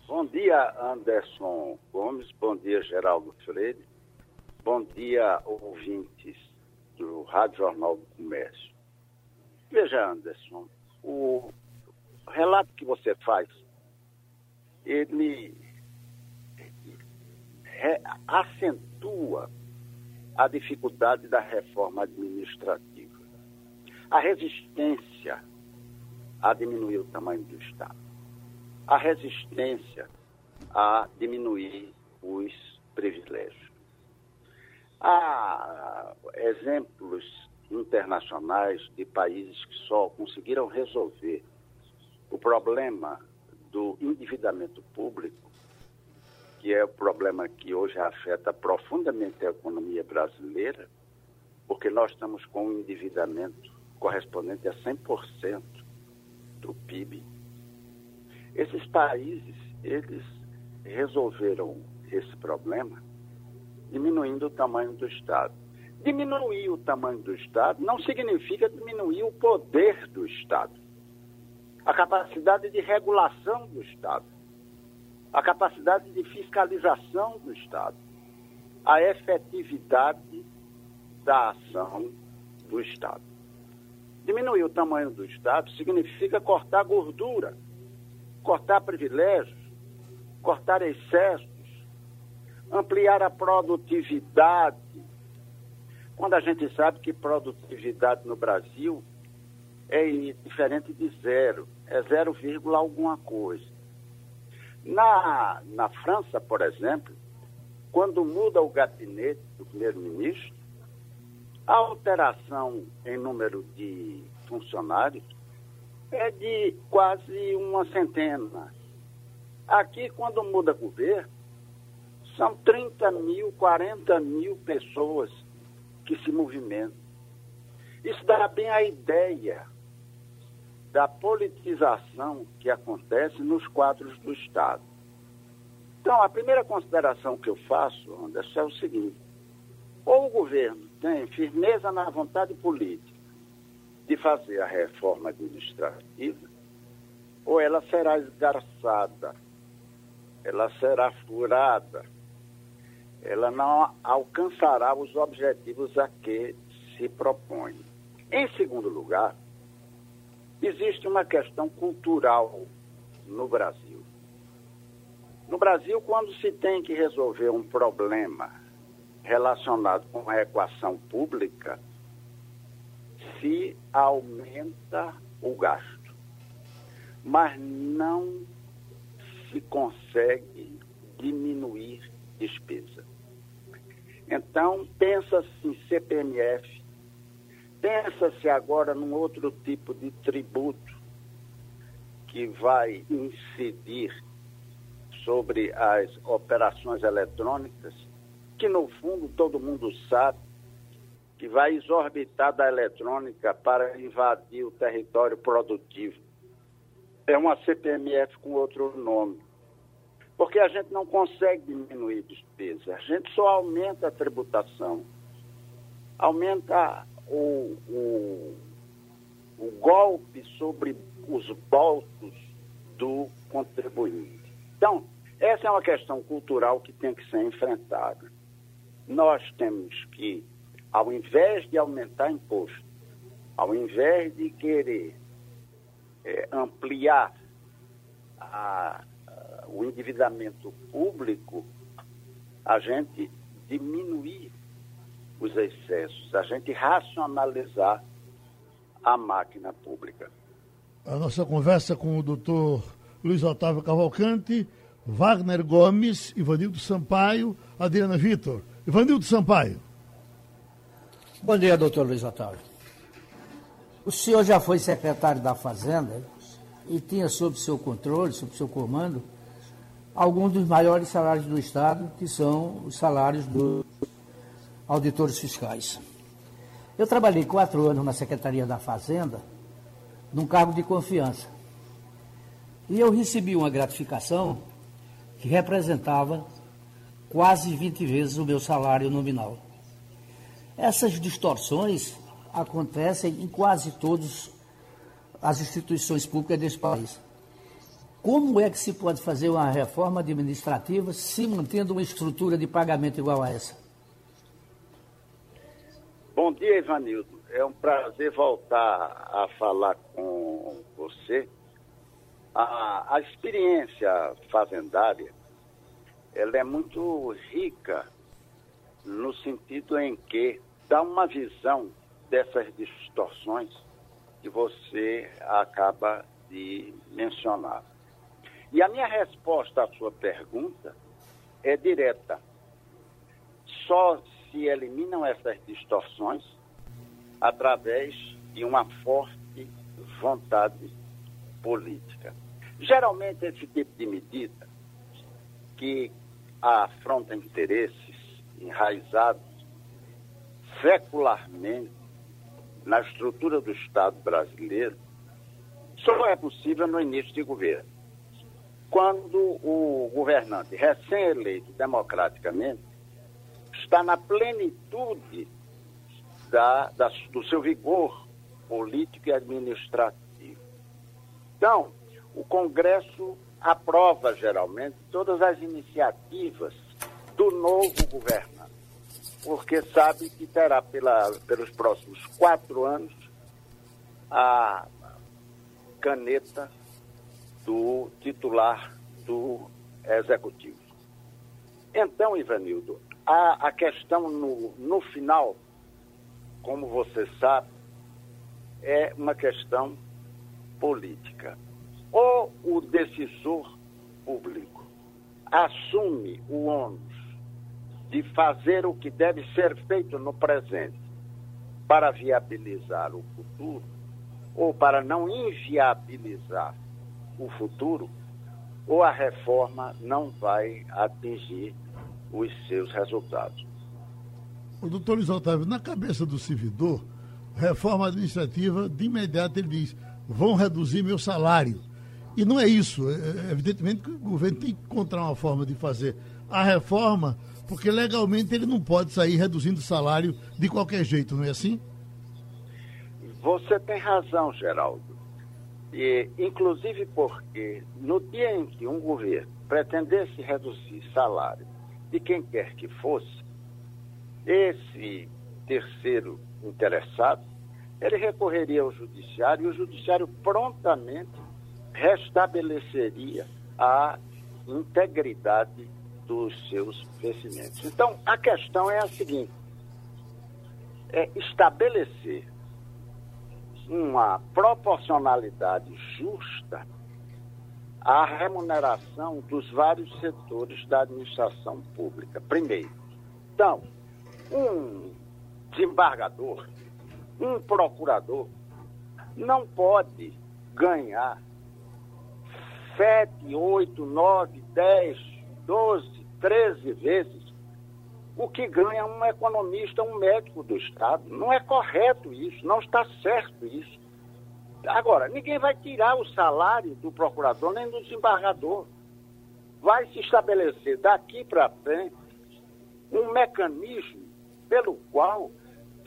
Bom dia, Anderson Gomes. Bom dia, Geraldo Freire. Bom dia, ouvintes do Rádio Jornal do Comércio. Veja, Anderson, o relato que você faz, ele acentua a dificuldade da reforma administrativa. A resistência a diminuir o tamanho do Estado a resistência a diminuir os privilégios. Há exemplos internacionais de países que só conseguiram resolver o problema do endividamento público, que é o problema que hoje afeta profundamente a economia brasileira, porque nós estamos com um endividamento correspondente a 100% do PIB esses países, eles resolveram esse problema diminuindo o tamanho do Estado. Diminuir o tamanho do Estado não significa diminuir o poder do Estado, a capacidade de regulação do Estado, a capacidade de fiscalização do Estado, a efetividade da ação do Estado. Diminuir o tamanho do Estado significa cortar gordura cortar privilégios, cortar excessos, ampliar a produtividade. Quando a gente sabe que produtividade no Brasil é diferente de zero, é 0, alguma coisa. Na, na França, por exemplo, quando muda o gabinete do primeiro-ministro, a alteração em número de funcionários é de quase uma centena. Aqui, quando muda governo, são 30 mil, 40 mil pessoas que se movimentam. Isso dá bem a ideia da politização que acontece nos quadros do Estado. Então, a primeira consideração que eu faço, Anderson, é o seguinte: ou o governo tem firmeza na vontade política, de fazer a reforma administrativa, ou ela será esgarçada, ela será furada, ela não alcançará os objetivos a que se propõe. Em segundo lugar, existe uma questão cultural no Brasil. No Brasil, quando se tem que resolver um problema relacionado com a equação pública, se aumenta o gasto, mas não se consegue diminuir despesa. Então, pensa-se em CPMF, pensa-se agora num outro tipo de tributo que vai incidir sobre as operações eletrônicas, que no fundo todo mundo sabe que vai exorbitar da eletrônica para invadir o território produtivo. É uma CPMF com outro nome. Porque a gente não consegue diminuir despesa, a gente só aumenta a tributação, aumenta o, o, o golpe sobre os bolsos do contribuinte. Então, essa é uma questão cultural que tem que ser enfrentada. Nós temos que, ao invés de aumentar imposto, ao invés de querer é, ampliar a, a, o endividamento público, a gente diminuir os excessos, a gente racionalizar a máquina pública. A nossa conversa com o doutor Luiz Otávio Cavalcante, Wagner Gomes, Ivanildo Sampaio, Adriana Vitor. Ivanildo Sampaio. Bom dia, doutor Luiz Otávio. O senhor já foi secretário da Fazenda e tinha sob seu controle, sob seu comando, alguns dos maiores salários do Estado, que são os salários dos auditores fiscais. Eu trabalhei quatro anos na Secretaria da Fazenda, num cargo de confiança. E eu recebi uma gratificação que representava quase 20 vezes o meu salário nominal. Essas distorções acontecem em quase todas as instituições públicas desse país. Como é que se pode fazer uma reforma administrativa se mantendo uma estrutura de pagamento igual a essa? Bom dia, Ivanildo. É um prazer voltar a falar com você a, a experiência fazendária ela é muito rica no sentido em que dá uma visão dessas distorções que você acaba de mencionar. E a minha resposta à sua pergunta é direta. Só se eliminam essas distorções através de uma forte vontade política. Geralmente, esse tipo de medida que afronta interesses enraizados secularmente na estrutura do Estado brasileiro, só é possível no início de governo. Quando o governante recém-eleito democraticamente está na plenitude da, da, do seu vigor político e administrativo. Então, o Congresso aprova geralmente todas as iniciativas do novo governante, porque sabe que terá pela, pelos próximos quatro anos a caneta do titular do executivo. Então, Ivanildo, a, a questão no, no final, como você sabe, é uma questão política o decisor público assume o ônus de fazer o que deve ser feito no presente para viabilizar o futuro, ou para não inviabilizar o futuro, ou a reforma não vai atingir os seus resultados. O doutor Luiz Otávio, na cabeça do servidor, reforma administrativa, de imediato ele diz: vão reduzir meu salário. E não é isso. É, é, evidentemente que o governo tem que encontrar uma forma de fazer a reforma, porque legalmente ele não pode sair reduzindo o salário de qualquer jeito, não é assim? Você tem razão, Geraldo. E, inclusive porque no dia em que um governo pretendesse reduzir salário de quem quer que fosse, esse terceiro interessado, ele recorreria ao judiciário e o judiciário prontamente restabeleceria a integridade dos seus vencimentos. Então, a questão é a seguinte: é estabelecer uma proporcionalidade justa à remuneração dos vários setores da administração pública. Primeiro, então, um desembargador, um procurador, não pode ganhar 7, 8, 9, 10, 12, 13 vezes o que ganha um economista, um médico do Estado. Não é correto isso, não está certo isso. Agora, ninguém vai tirar o salário do procurador nem do desembargador. Vai se estabelecer daqui para frente um mecanismo pelo qual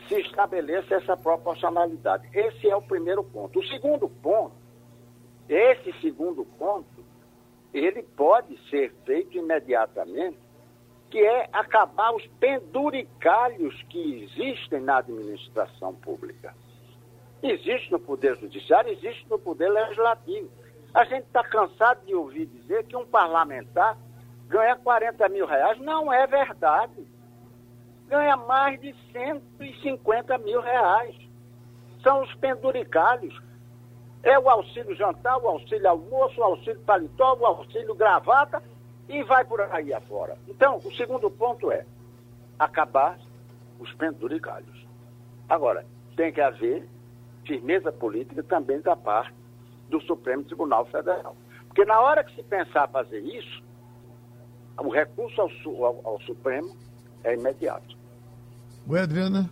se estabeleça essa proporcionalidade. Esse é o primeiro ponto. O segundo ponto, esse segundo ponto, ele pode ser feito imediatamente, que é acabar os penduricalhos que existem na administração pública. Existe no Poder Judiciário, existe no Poder Legislativo. A gente está cansado de ouvir dizer que um parlamentar ganha 40 mil reais. Não é verdade. Ganha mais de 150 mil reais. São os penduricalhos. É o auxílio jantar, o auxílio almoço, o auxílio paletó, o auxílio gravata e vai por aí afora. Então, o segundo ponto é acabar os penduricalhos. Agora, tem que haver firmeza política também da parte do Supremo Tribunal Federal. Porque na hora que se pensar fazer isso, o recurso ao, ao, ao Supremo é imediato. Oi, Adriana.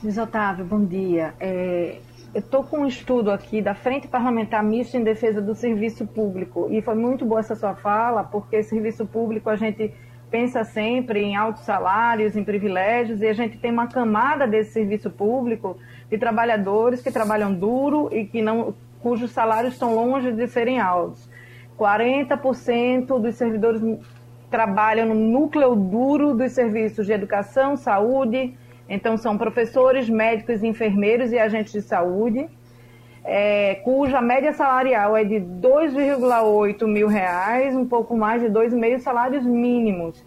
Luiz Otávio, bom dia. É, eu estou com um estudo aqui da Frente Parlamentar Mista em Defesa do Serviço Público. E foi muito boa essa sua fala, porque serviço público a gente pensa sempre em altos salários, em privilégios, e a gente tem uma camada desse serviço público de trabalhadores que trabalham duro e que não, cujos salários estão longe de serem altos. 40% dos servidores trabalham no núcleo duro dos serviços de educação, saúde, então são professores, médicos, enfermeiros e agentes de saúde, é, cuja média salarial é de 2,8 mil reais, um pouco mais de 2,5 salários mínimos.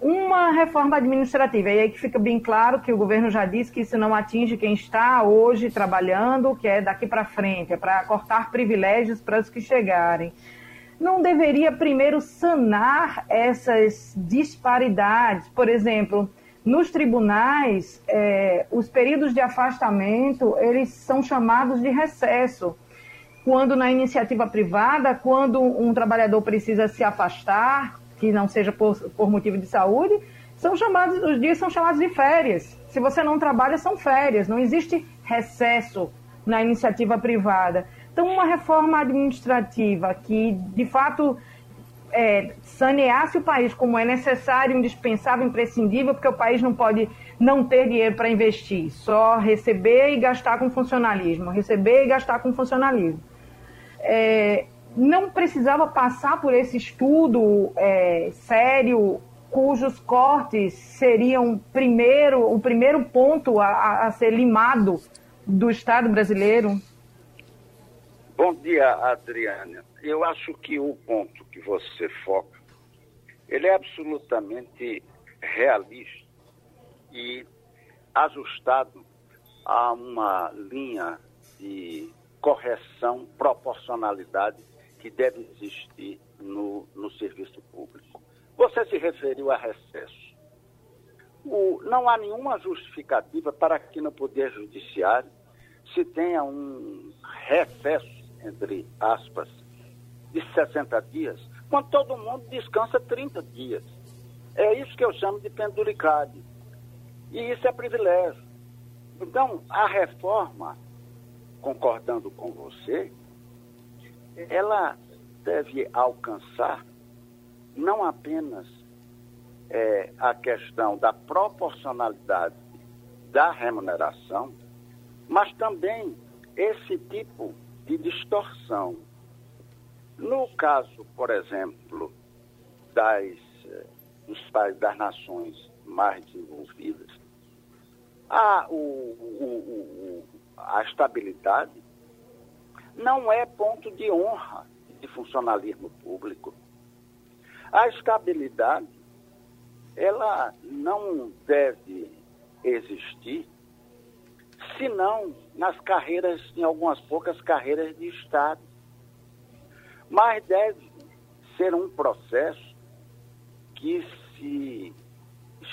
Uma reforma administrativa, e aí que fica bem claro que o governo já disse que isso não atinge quem está hoje trabalhando, que é daqui para frente, é para cortar privilégios para os que chegarem. Não deveria primeiro sanar essas disparidades? Por exemplo, nos tribunais, é, os períodos de afastamento, eles são chamados de recesso. Quando na iniciativa privada, quando um trabalhador precisa se afastar, que não seja por, por motivo de saúde, são chamados, os dias são chamados de férias. Se você não trabalha, são férias. Não existe recesso na iniciativa privada. Então, uma reforma administrativa que, de fato, é, saneasse o país como é necessário, indispensável, imprescindível, porque o país não pode não ter dinheiro para investir, só receber e gastar com funcionalismo, receber e gastar com funcionalismo. É, não precisava passar por esse estudo é, sério, cujos cortes seriam primeiro, o primeiro ponto a, a ser limado do Estado brasileiro? Bom dia, Adriana. Eu acho que o ponto que você foca, ele é absolutamente realista e ajustado a uma linha de correção, proporcionalidade que deve existir no, no serviço público. Você se referiu a recesso. O, não há nenhuma justificativa para que no Poder Judiciário se tenha um recesso entre aspas, de 60 dias, quando todo mundo descansa 30 dias. É isso que eu chamo de penduricade. E isso é privilégio. Então, a reforma, concordando com você, ela deve alcançar não apenas é, a questão da proporcionalidade da remuneração, mas também esse tipo de distorção. No caso, por exemplo, das, eh, dos países das nações mais desenvolvidas, a, o, o, o, a estabilidade não é ponto de honra de funcionalismo público. A estabilidade, ela não deve existir senão nas carreiras, em algumas poucas carreiras de Estado. Mas deve ser um processo que se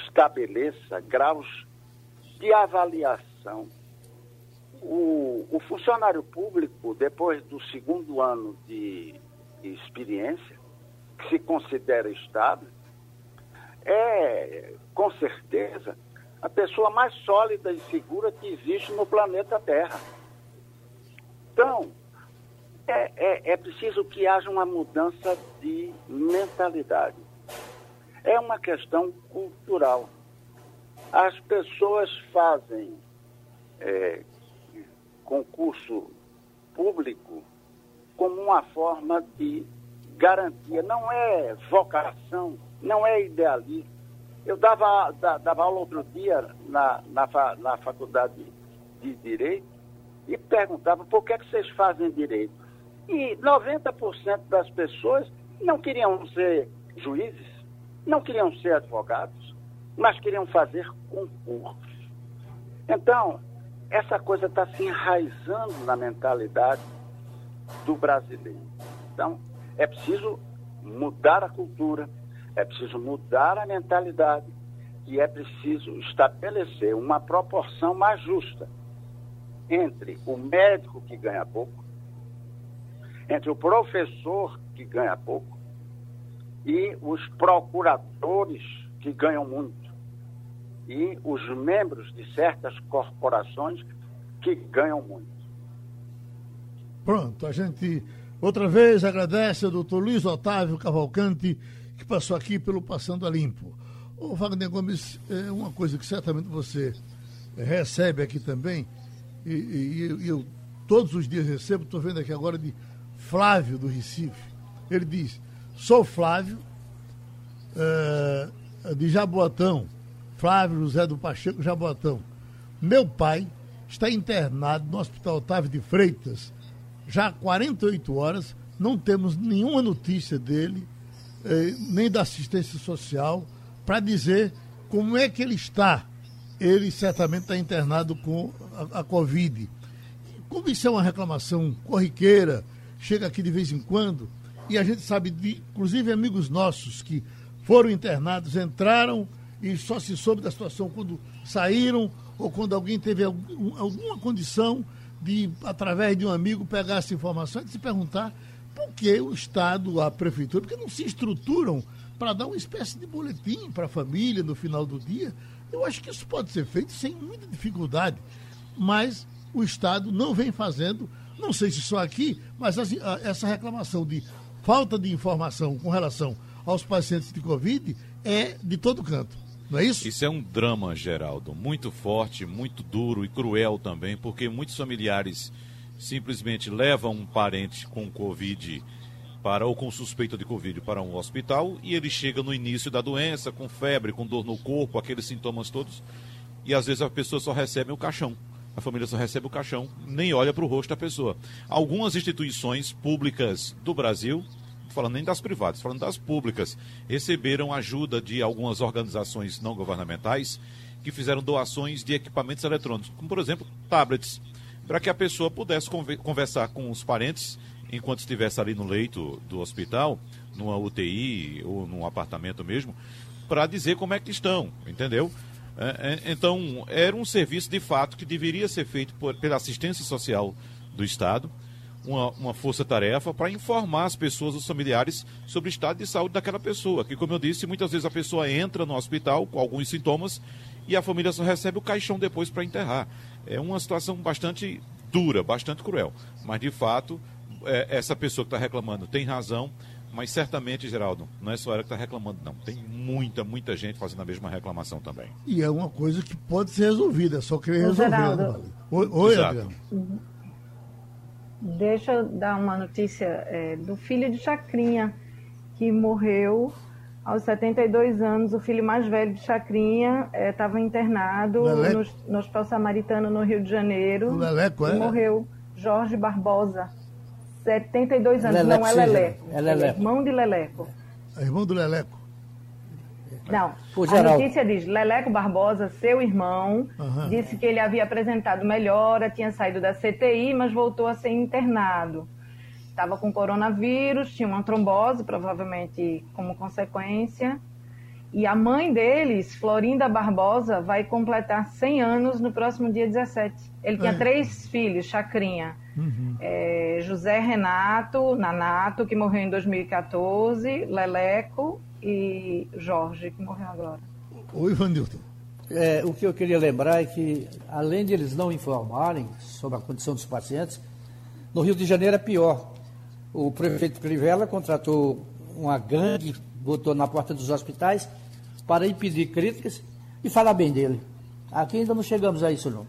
estabeleça graus de avaliação. O, o funcionário público, depois do segundo ano de, de experiência, que se considera estável, é, com certeza, a pessoa mais sólida e segura que existe no planeta Terra. Então, é, é, é preciso que haja uma mudança de mentalidade. É uma questão cultural. As pessoas fazem é, concurso público como uma forma de garantia, não é vocação, não é idealismo. Eu dava, dava aula outro dia na, na, na faculdade de Direito e perguntava por que, é que vocês fazem direito. E 90% das pessoas não queriam ser juízes, não queriam ser advogados, mas queriam fazer concursos. Então, essa coisa está se enraizando na mentalidade do brasileiro. Então, é preciso mudar a cultura, é preciso mudar a mentalidade e é preciso estabelecer uma proporção mais justa entre o médico que ganha pouco, entre o professor que ganha pouco e os procuradores que ganham muito e os membros de certas corporações que ganham muito. Pronto, a gente outra vez agradece ao doutor Luiz Otávio Cavalcante que passou aqui pelo Passando a Limpo. Ô Wagner Gomes, é uma coisa que certamente você recebe aqui também, e, e, e eu todos os dias recebo, estou vendo aqui agora de Flávio do Recife. Ele diz: Sou Flávio, é, de Jaboatão, Flávio José do Pacheco Jaboatão. Meu pai está internado no Hospital Otávio de Freitas já há 48 horas, não temos nenhuma notícia dele eh, nem da assistência social, para dizer como é que ele está. Ele certamente está internado com a, a Covid. Como isso é uma reclamação corriqueira, chega aqui de vez em quando, e a gente sabe, de, inclusive amigos nossos que foram internados, entraram e só se soube da situação quando saíram ou quando alguém teve algum, alguma condição de, através de um amigo, pegar essa informação e se perguntar por que o Estado, a Prefeitura, porque não se estruturam para dar uma espécie de boletim para a família no final do dia. Eu acho que isso pode ser feito sem muita dificuldade, mas o Estado não vem fazendo, não sei se só aqui, mas essa reclamação de falta de informação com relação aos pacientes de Covid é de todo canto. Não é isso? Isso é um drama, Geraldo, muito forte, muito duro e cruel também, porque muitos familiares simplesmente leva um parente com Covid para ou com suspeita de Covid para um hospital e ele chega no início da doença com febre, com dor no corpo, aqueles sintomas todos, e às vezes a pessoa só recebe o caixão. A família só recebe o caixão, nem olha para o rosto da pessoa. Algumas instituições públicas do Brasil, falando nem das privadas, falando das públicas, receberam ajuda de algumas organizações não governamentais que fizeram doações de equipamentos eletrônicos, como por exemplo tablets para que a pessoa pudesse conversar com os parentes enquanto estivesse ali no leito do hospital, numa UTI ou num apartamento mesmo, para dizer como é que estão, entendeu? É, é, então, era um serviço de fato que deveria ser feito por, pela assistência social do Estado, uma, uma força-tarefa para informar as pessoas, os familiares, sobre o estado de saúde daquela pessoa. Que, como eu disse, muitas vezes a pessoa entra no hospital com alguns sintomas e a família só recebe o caixão depois para enterrar. É uma situação bastante dura, bastante cruel. Mas, de fato, é, essa pessoa que está reclamando tem razão, mas certamente, Geraldo, não é só ela que está reclamando, não. Tem muita, muita gente fazendo a mesma reclamação também. E é uma coisa que pode ser resolvida, é só querer resolver. Né, Oi, Oi Adriano. Deixa eu dar uma notícia é, do filho de Chacrinha, que morreu aos 72 anos, o filho mais velho de Chacrinha estava é, internado no, no, Hospital Samaritano, no Rio de Janeiro. O Leleco, é? morreu. Jorge Barbosa, 72 anos. Leleco, não é Leleco. É, Leleco. é irmão de Leleco. É irmão do Leleco. Não, a notícia diz, Leleco Barbosa, seu irmão, uhum. disse que ele havia apresentado melhora, tinha saído da CTI, mas voltou a ser internado estava com coronavírus, tinha uma trombose, provavelmente como consequência, E a mãe deles, Florinda Barbosa, vai completar 100 anos no próximo dia 17. Ele tinha É. três filhos, Chacrinha. Uhum. É, José Renato, Nanato, que morreu em 2014, Leleco e Jorge, que morreu agora. Oi, Ivanilton. É, o que eu queria lembrar é que, além de eles não informarem sobre a condição dos pacientes, no Rio de Janeiro é pior. O prefeito Crivella contratou uma gangue, botou na porta dos hospitais para impedir críticas e falar bem dele. Aqui ainda não chegamos a isso, não.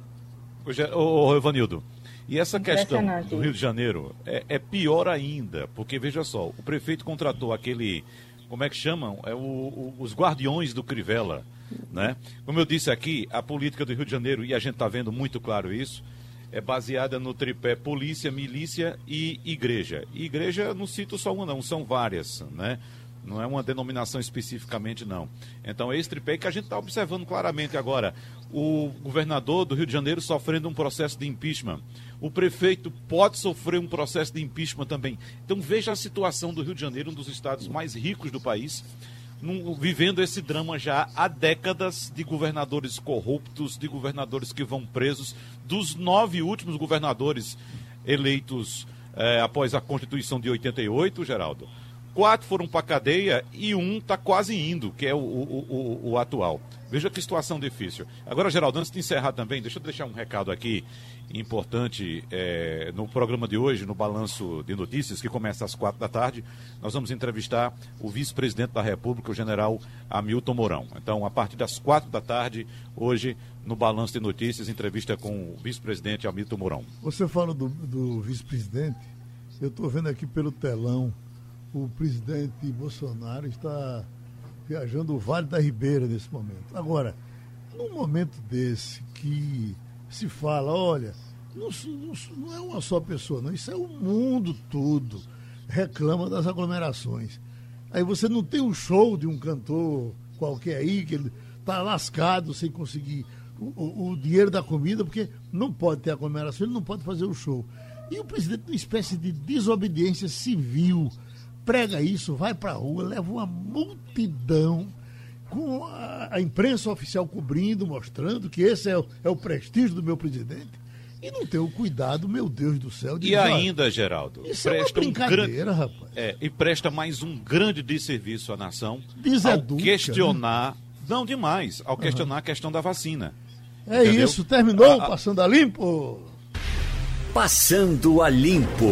Ô, Ô, Evanildo, e essa questão do Rio de Janeiro é, é pior ainda, porque veja só, o prefeito contratou aquele, como é que chamam? É o- o- os guardiões do Crivella, né? Como eu disse aqui, a política do Rio de Janeiro, e a gente está vendo muito claro isso, é baseada no tripé polícia, milícia e igreja. E igreja não cito só uma não, são várias, né? Não é uma denominação especificamente, não. Então, é esse tripé que a gente está observando claramente agora. O governador do Rio de Janeiro sofrendo um processo de impeachment. O prefeito pode sofrer um processo de impeachment também. Então, veja a situação do Rio de Janeiro, um dos estados mais ricos do país, num- vivendo esse drama já há décadas de governadores corruptos, de governadores que vão presos. Dos nove últimos governadores eleitos eh, após a Constituição de 88, Geraldo, quatro foram para cadeia e um está quase indo, que é o, o- o- o atual. Veja que situação difícil. Agora, Geraldo, antes de encerrar também, deixa eu deixar um recado aqui importante eh, no programa de hoje, no Balanço de Notícias, que começa às quatro da tarde. Nós vamos entrevistar o vice-presidente da República, o general Hamilton Mourão. Então, a partir das quatro da tarde, hoje, no Balanço de Notícias, entrevista com o vice-presidente Hamilton Mourão. Você fala do, do vice-presidente, eu estou vendo aqui pelo telão, o presidente Bolsonaro está viajando o Vale da Ribeira nesse momento. Agora, num momento desse que se fala, olha, não, não não é uma só pessoa, não, isso é o mundo todo reclama das aglomerações. Aí você não tem um show de um cantor qualquer aí, que ele está lascado sem conseguir o, o- o dinheiro da comida, porque não pode ter aglomeração, ele não pode fazer o show. E o presidente, numa espécie de desobediência civil, prega isso, vai para a rua, leva uma multidão com a, a imprensa oficial cobrindo, mostrando que esse é o, é o prestígio do meu presidente. E não tem o cuidado, meu Deus do céu, de E ainda, Geraldo, Isso é uma um grande, brincadeira, rapaz. é, e presta mais um grande desserviço à nação ao Deseduca, questionar, não demais, ao questionar a questão da vacina. É Entendeu? isso, terminou Ah, ah. passando a limpo. Passando a Limpo.